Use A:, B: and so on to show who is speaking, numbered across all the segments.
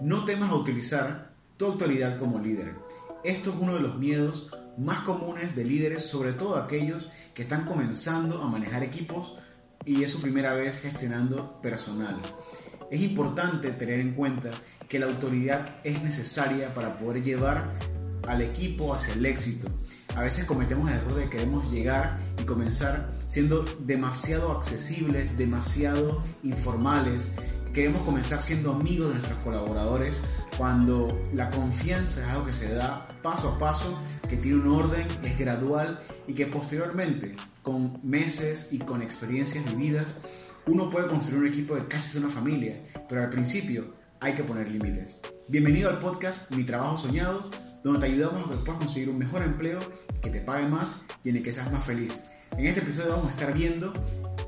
A: No temas a utilizar tu autoridad como líder. Esto es uno de los miedos más comunes de líderes, sobre todo aquellos que están comenzando a manejar equipos y es su primera vez gestionando personal. Es importante tener en cuenta que la autoridad es necesaria para poder llevar al equipo hacia el éxito. A veces cometemos el error de queremos llegar y comenzar siendo demasiado accesibles, demasiado informales. Queremos comenzar siendo amigos de nuestros colaboradores cuando la confianza es algo que se da paso a paso, que tiene un orden, es gradual y que posteriormente, con meses y con experiencias vividas, uno puede construir un equipo de casi una familia, pero al principio hay que poner límites. Bienvenido al podcast Mi Trabajo Soñado, donde te ayudamos a que puedas conseguir un mejor empleo, que te pague más y en el que seas más feliz. En este episodio vamos a estar viendo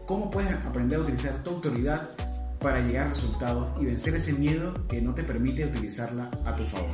A: cómo puedes aprender a utilizar tu autoridad para llegar a resultados y vencer ese miedo que no te permite utilizarla a tu favor.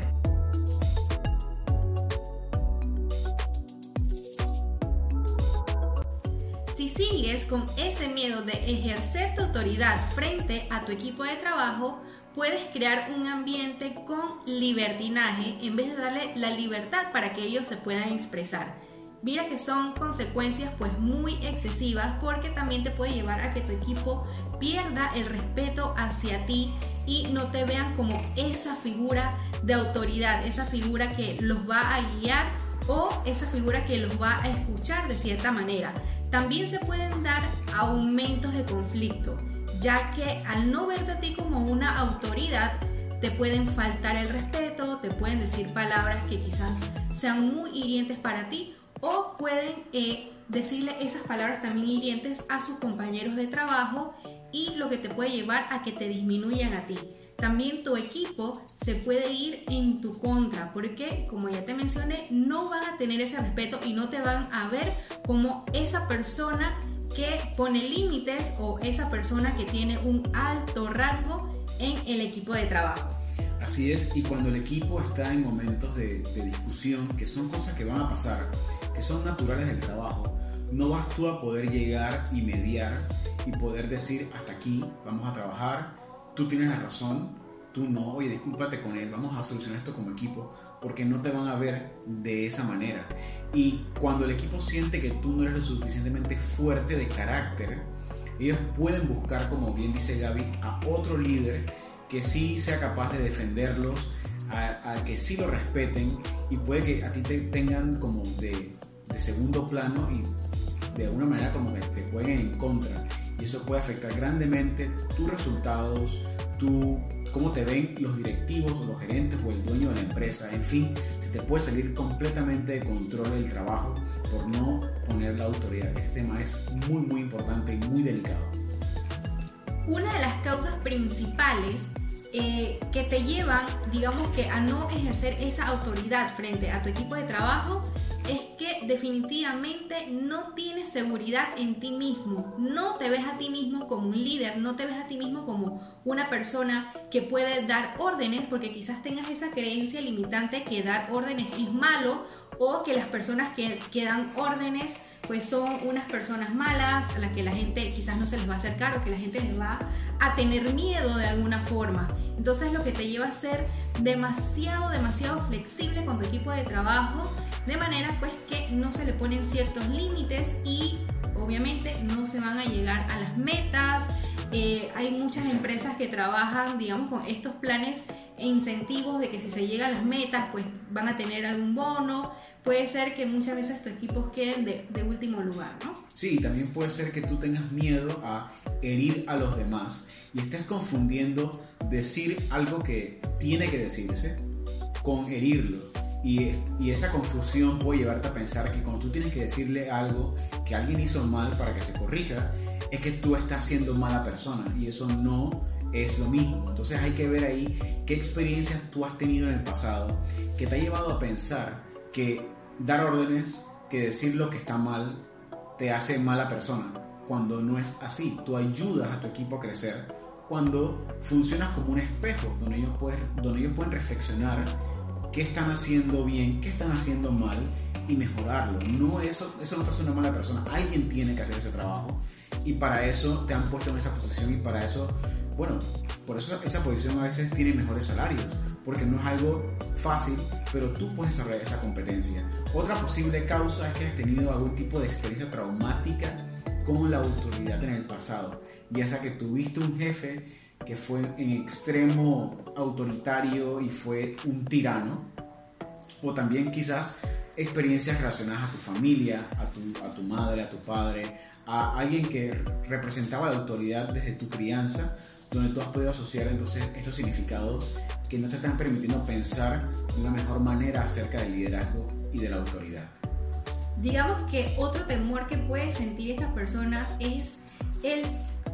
B: Si sigues con ese miedo de ejercer tu autoridad frente a tu equipo de trabajo, puedes crear un ambiente con libertinaje en vez de darle la libertad para que ellos se puedan expresar. Mira que son consecuencias pues muy excesivas porque también te puede llevar a que tu equipo pierda el respeto hacia ti y no te vean como esa figura de autoridad, esa figura que los va a guiar o esa figura que los va a escuchar de cierta manera. También se pueden dar aumentos de conflicto ya que al no verte a ti como una autoridad, te pueden faltar el respeto, te pueden decir palabras que quizás sean muy hirientes para ti o pueden eh, decirle esas palabras también hirientes a sus compañeros de trabajo y lo que te puede llevar a que te disminuyan a ti. También tu equipo se puede ir en tu contra porque, como ya te mencioné, no van a tener ese respeto y no te van a ver como esa persona que pone límites o esa persona que tiene un alto rango en el equipo de trabajo.
A: Así es, y cuando el equipo está en momentos de, discusión, que son cosas que van a pasar, que son naturales del trabajo, no vas tú a poder llegar y mediar y poder decir hasta aquí, vamos a trabajar, tú tienes la razón, tú no, oye, discúlpate con él, vamos a solucionar esto como equipo, porque no te van a ver de esa manera. Y cuando el equipo siente que tú no eres lo suficientemente fuerte de carácter, ellos pueden buscar, como bien dice Gaby, a otro líder que sí sea capaz de defenderlos, a, que sí lo respeten y puede que a ti te tengan como de, de segundo plano y de alguna manera como que te jueguen en contra. Y eso puede afectar grandemente tus resultados, tu cómo te ven los directivos los gerentes o el dueño de la empresa, en fin, se te puede salir completamente de control el trabajo por no poner la autoridad. Este tema es muy muy importante y muy delicado.
B: Una de las causas principales eh, que te llevan, digamos que a no ejercer esa autoridad frente a tu equipo de trabajo es que definitivamente no tienes seguridad en ti mismo, no te ves a ti mismo como un líder, no te ves a ti mismo como una persona que puede dar órdenes, porque quizás tengas esa creencia limitante que dar órdenes es malo o que las personas que, que dan órdenes pues son unas personas malas a las que la gente quizás no se les va a acercar o que la gente les va a tener miedo de alguna forma. Entonces lo que te lleva a ser demasiado, demasiado flexible con tu equipo de trabajo de manera pues que no se le ponen ciertos límites y obviamente no se van a llegar a las metas. Eh, hay muchas empresas que trabajan, digamos, con estos planes e incentivos de que si se llega a las metas, pues van a tener algún bono. Puede ser que muchas veces tus equipos queden de, de último lugar, ¿no?
A: Sí, también puede ser que tú tengas miedo a herir a los demás y estés confundiendo decir algo que tiene que decirse con herirlo y, esa confusión puede llevarte a pensar que cuando tú tienes que decirle algo que alguien hizo mal para que se corrija, es que tú estás siendo mala persona y eso no es lo mismo. Entonces hay que ver ahí qué experiencias tú has tenido en el pasado que te ha llevado a pensar que dar órdenes, que decir lo que está mal, te hace mala persona. Cuando no es así, tú ayudas a tu equipo a crecer cuando funcionas como un espejo donde ellos, pueden, donde ellos pueden reflexionar qué están haciendo bien, qué están haciendo mal y mejorarlo. No eso, eso no te hace una mala persona. Alguien tiene que hacer ese trabajo y para eso te han puesto en esa posición y para eso bueno, por eso esa posición a veces tiene mejores salarios, porque no es algo fácil, pero tú puedes desarrollar esa competencia. Otra posible causa es que has tenido algún tipo de experiencia traumática con la autoridad en el pasado, ya sea que tuviste un jefe que fue en extremo autoritario y fue un tirano, o también quizás experiencias relacionadas a tu familia, a tu, a tu madre, a tu padre, a alguien que representaba la autoridad desde tu crianza, donde tú has podido asociar entonces estos significados que no te están permitiendo pensar de una mejor manera acerca del liderazgo y de la autoridad.
B: Digamos que otro temor que puede sentir esta persona es el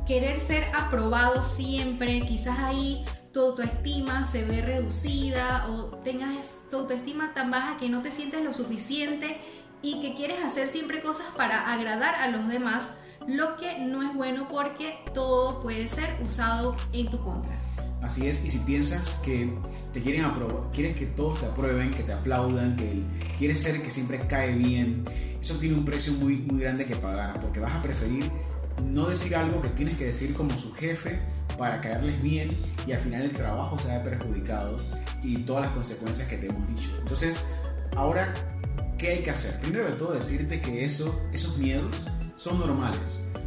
B: querer ser aprobado siempre, quizás ahí tu autoestima se ve reducida o tengas tu autoestima tan baja que no te sientes lo suficiente y que quieres hacer siempre cosas para agradar a los demás, lo que no es bueno porque todo puede ser usado en tu contra.
A: Así es, y si piensas que te quieren aprobar, quieres que todos te aprueben, que te aplaudan, que quieres ser que siempre cae bien, eso tiene un precio muy, muy grande que pagar, porque vas a preferir no decir algo que tienes que decir como su jefe para caerles bien y al final el trabajo se ve perjudicado y todas las consecuencias que te hemos dicho. Entonces, ahora, ¿qué hay que hacer? Primero de todo, decirte que eso, esos miedos son normales.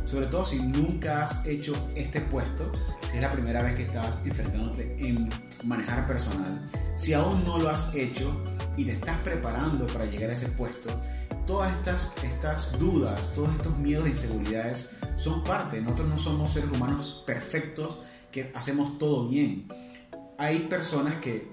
A: Sobre todo si nunca has hecho este puesto, si es la primera vez que estás enfrentándote en manejar personal, si aún no lo has hecho y te estás preparando para llegar a ese puesto, todas estas, estas dudas, todos estos miedos e inseguridades son parte. Nosotros no somos seres humanos perfectos que hacemos todo bien. Hay personas que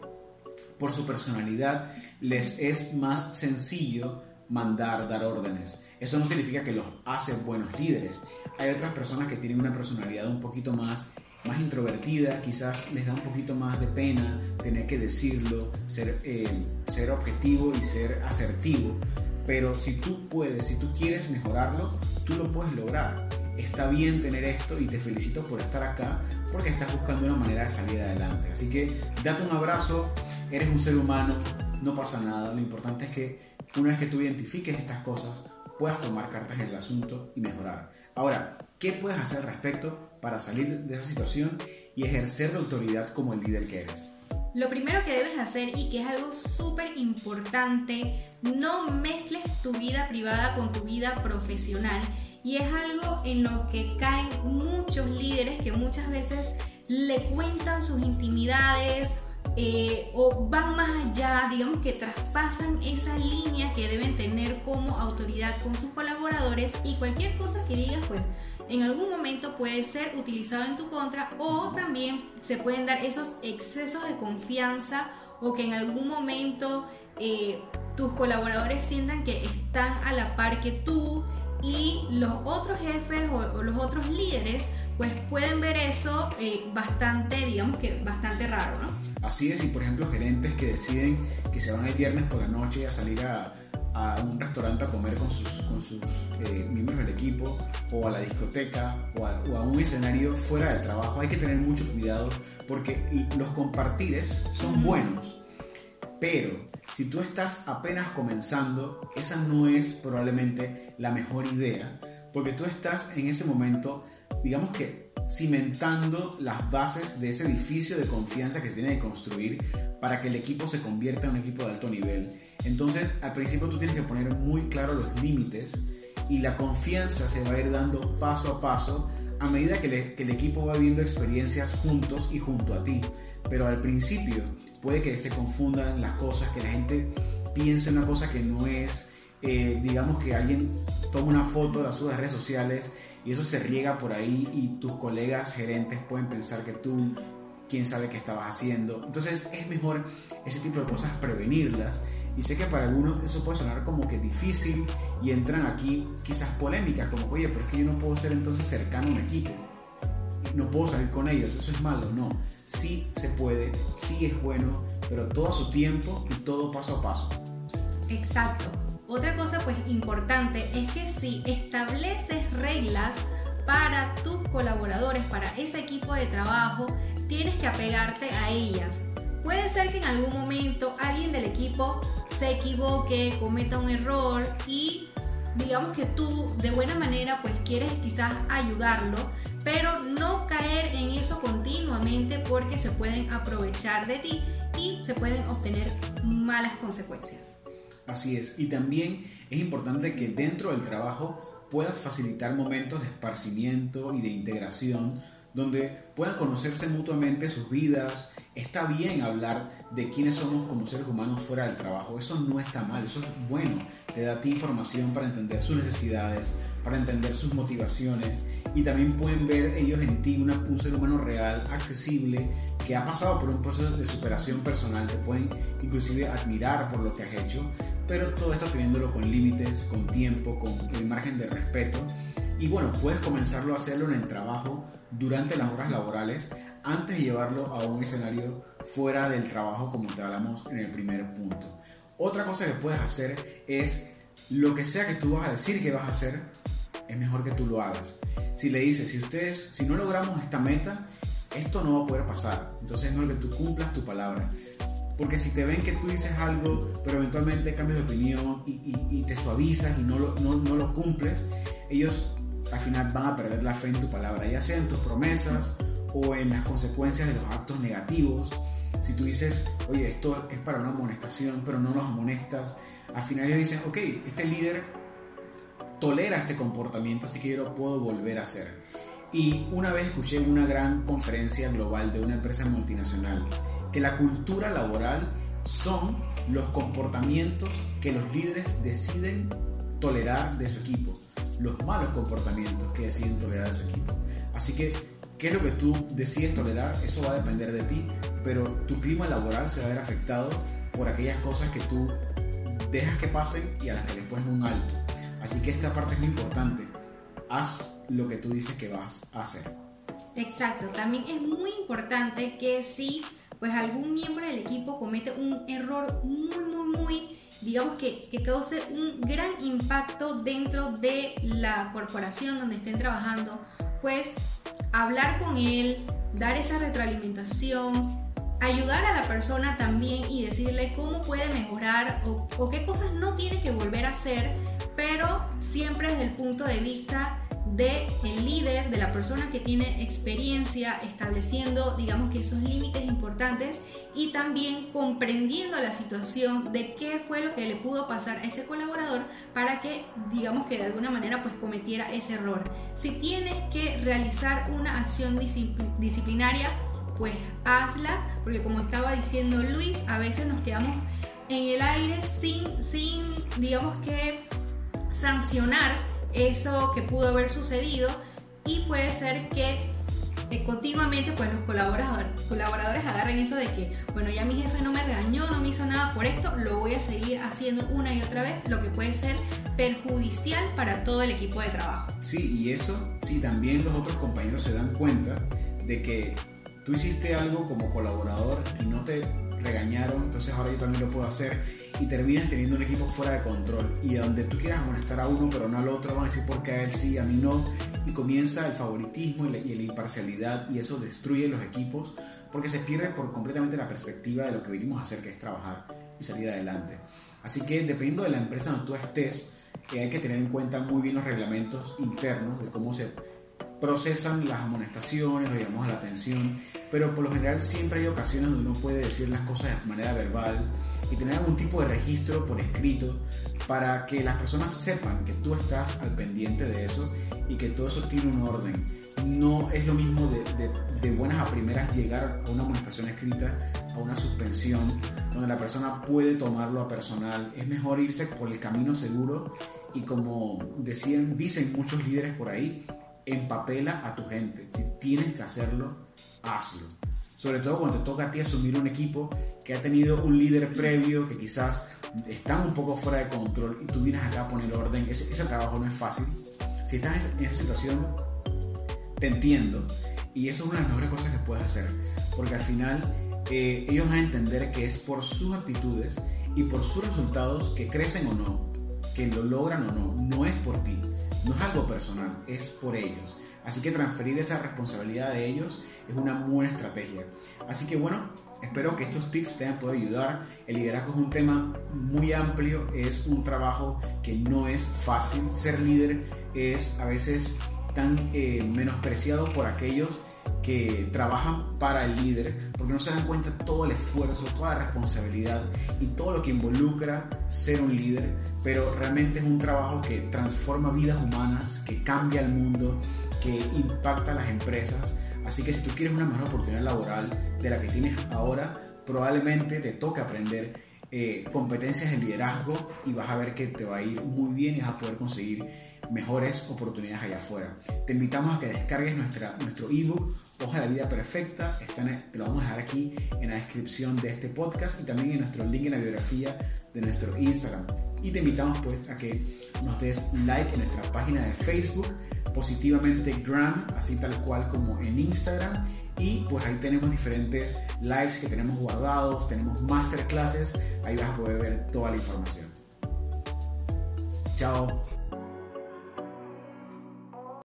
A: por su personalidad les es más sencillo mandar, dar órdenes. Eso no significa que los hace buenos líderes. Hay otras personas que tienen una personalidad un poquito más, más introvertida, quizás les da un poquito más de pena tener que decirlo, ser, eh, ser objetivo y ser asertivo. Pero si tú puedes, si tú quieres mejorarlo, tú lo puedes lograr. Está bien tener esto y te felicito por estar acá porque estás buscando una manera de salir adelante. Así que date un abrazo, eres un ser humano, no pasa nada. Lo importante es que una vez que tú identifiques estas cosas, puedas tomar cartas en el asunto y mejorar. Ahora, ¿qué puedes hacer al respecto para salir de esa situación y ejercer tu autoridad como el líder que eres?
B: Lo primero que debes hacer y que es algo súper importante, no mezcles tu vida privada con tu vida profesional y es algo en lo que caen muchos líderes que muchas veces le cuentan sus intimidades eh, o van más allá, digamos que traspasan esa línea que deben tener como autoridad con sus colaboradores y cualquier cosa que digas pues en algún momento puede ser utilizado en tu contra o también se pueden dar esos excesos de confianza o que en algún momento eh, tus colaboradores sientan que están a la par que tú y los otros jefes o, los otros líderes pues pueden ver eso eh, bastante, digamos que bastante raro, ¿no?
A: Así es, y por ejemplo gerentes que deciden que se van el viernes por la noche a salir a, a un restaurante a comer con sus, con sus eh, miembros del equipo o a la discoteca o a, o a, un escenario fuera de trabajo. Hay que tener mucho cuidado porque los compartires son buenos, pero si tú estás apenas comenzando, esa no es probablemente la mejor idea porque tú estás en ese momento, digamos que cimentando las bases de ese edificio de confianza que se tiene que construir para que el equipo se convierta en un equipo de alto nivel. Entonces, al principio tú tienes que poner muy claro los límites y la confianza se va a ir dando paso a paso a medida que, el equipo va viviendo experiencias juntos y junto a ti. Pero al principio puede que se confundan las cosas, que la gente piense una cosa que no es. Eh, digamos que alguien toma una foto, la sube a redes sociales y eso se riega por ahí y tus colegas gerentes pueden pensar que tú, quién sabe qué estabas haciendo. Entonces es mejor ese tipo de cosas prevenirlas. Y sé que para algunos eso puede sonar como que difícil y entran aquí quizás polémicas, como, oye, pero es que yo no puedo ser entonces cercano a un equipo. No puedo salir con ellos, eso es malo. No, sí se puede, sí es bueno, pero todo a su tiempo y todo paso a paso.
B: Exacto. Otra cosa pues importante es que si estableces reglas para tus colaboradores, para ese equipo de trabajo, tienes que apegarte a ellas. Puede ser que en algún momento alguien del equipo se equivoque, cometa un error y digamos que tú de buena manera pues quieres quizás ayudarlo, pero no caer en eso continuamente porque se pueden aprovechar de ti y se pueden obtener malas consecuencias.
A: Así es, y también es importante que dentro del trabajo puedas facilitar momentos de esparcimiento y de integración donde puedan conocerse mutuamente sus vidas. Está bien hablar de quiénes somos como seres humanos fuera del trabajo. Eso no está mal, eso es bueno. Te da a ti información para entender sus necesidades, para entender sus motivaciones y también pueden ver ellos en ti un ser humano real, accesible, que ha pasado por un proceso de superación personal. Te pueden inclusive admirar por lo que has hecho, pero todo esto teniéndolo con límites, con tiempo, con el margen de respeto. Y bueno, puedes comenzarlo a hacerlo en el trabajo durante las horas laborales antes de llevarlo a un escenario fuera del trabajo como te hablamos en el primer punto. Otra cosa que puedes hacer es lo que sea que tú vas a decir que vas a hacer, es mejor que tú lo hagas. Si le dices, si ustedes, si no logramos esta meta, esto no va a poder pasar. Entonces es mejor que tú cumplas tu palabra. Porque si te ven que tú dices algo, pero eventualmente cambias de opinión y, te suavizas y no lo, no, no lo cumples, ellos al final van a perder la fe en tu palabra, ya sea en tus promesas o en las consecuencias de los actos negativos. Si tú dices, oye, esto es para una amonestación, pero no los amonestas, al final ellos dicen, ok, este líder tolera este comportamiento, así que yo lo puedo volver a hacer. Y una vez escuché una gran conferencia global de una empresa multinacional que la cultura laboral son los comportamientos que los líderes deciden tolerar de su equipo los malos comportamientos que deciden tolerar a su equipo. Así que, ¿qué es lo que tú decides tolerar? Eso va a depender de ti, pero tu clima laboral se va a ver afectado por aquellas cosas que tú dejas que pasen y a las que le pones un alto. Así que esta parte es muy importante. Haz lo que tú dices que vas a hacer.
B: Exacto, también es muy importante que si pues algún miembro del equipo comete un error muy muy muy digamos que, que cause un gran impacto dentro de la corporación donde estén trabajando, pues hablar con él, dar esa retroalimentación, ayudar a la persona también y decirle cómo puede mejorar o, o, qué cosas no tiene que volver a hacer, pero siempre desde el punto de vista de el líder, de la persona que tiene experiencia estableciendo, digamos que esos límites importantes y también comprendiendo la situación de qué fue lo que le pudo pasar a ese colaborador para que, digamos que de alguna manera pues cometiera ese error. Si tienes que realizar una acción disciplinaria, pues hazla, porque como estaba diciendo Luis, a veces nos quedamos en el aire sin, sin digamos que sancionar eso que pudo haber sucedido y puede ser que eh, continuamente pues los colaboradores, colaboradores agarren eso de que, bueno, ya mi jefe no me regañó, no me hizo nada por esto, lo voy a seguir haciendo una y otra vez, lo que puede ser perjudicial para todo el equipo de trabajo.
A: Sí, y eso, sí, también los otros compañeros se dan cuenta de que tú hiciste algo como colaborador y no te regañaron, entonces ahora yo también lo puedo hacer. Y terminas teniendo un equipo fuera de control. Y donde tú quieras amonestar a uno pero no al otro, van a decir porque a él sí, a mí no y comienza el favoritismo y la, y la imparcialidad y eso destruye los equipos porque se pierde por completamente la perspectiva de lo que venimos a hacer que es trabajar y salir adelante. Así que dependiendo de la empresa donde tú estés, eh, hay que tener en cuenta muy bien los reglamentos internos de cómo se procesan las amonestaciones, lo llamamos a la atención, pero por lo general siempre hay ocasiones donde uno puede decir las cosas de manera verbal y tener algún tipo de registro por escrito para que las personas sepan que tú estás al pendiente de eso y que todo eso tiene un orden. No es lo mismo de, de, buenas a primeras llegar a una amonestación escrita, a una suspensión, donde la persona puede tomarlo a personal. Es mejor irse por el camino seguro y como decían, dicen muchos líderes por ahí, empapela a tu gente. Si tienes que hacerlo, hazlo. Sobre todo cuando te toca a ti asumir un equipo que ha tenido un líder previo, que quizás están un poco fuera de control y tú vienes acá a poner orden. Ese, ese trabajo no es fácil. Si estás en esa situación, te entiendo. Y eso es una de las mejores cosas que puedes hacer. Porque al final eh, ellos van a entender que es por sus actitudes y por sus resultados que crecen o no, que lo logran o no. No es por ti. No es algo personal, es por ellos. Así que transferir esa responsabilidad de ellos es una buena estrategia. Así que bueno, espero que estos tips te hayan podido ayudar. El liderazgo es un tema muy amplio, es un trabajo que no es fácil. Ser líder es a veces tan eh, menospreciado por aquellos que trabajan para el líder porque no se dan cuenta todo el esfuerzo, toda la responsabilidad y todo lo que involucra ser un líder, pero realmente es un trabajo que transforma vidas humanas, que cambia el mundo, que impacta a las empresas. Así que si tú quieres una mejor oportunidad laboral de la que tienes ahora, probablemente te toque aprender eh, competencias de liderazgo y vas a ver que te va a ir muy bien y vas a poder conseguir mejores oportunidades allá afuera. Te invitamos a que descargues nuestra, nuestro ebook Hoja de Vida Perfecta. Está lo vamos a dejar aquí en la descripción de este podcast y también en nuestro link en la biografía de nuestro Instagram. Y te invitamos pues a que nos des like en nuestra página de Facebook, positivamente Gram, así tal cual como en Instagram. Y pues ahí tenemos diferentes lives que tenemos guardados, tenemos masterclasses, ahí vas a poder ver toda la información. Chao.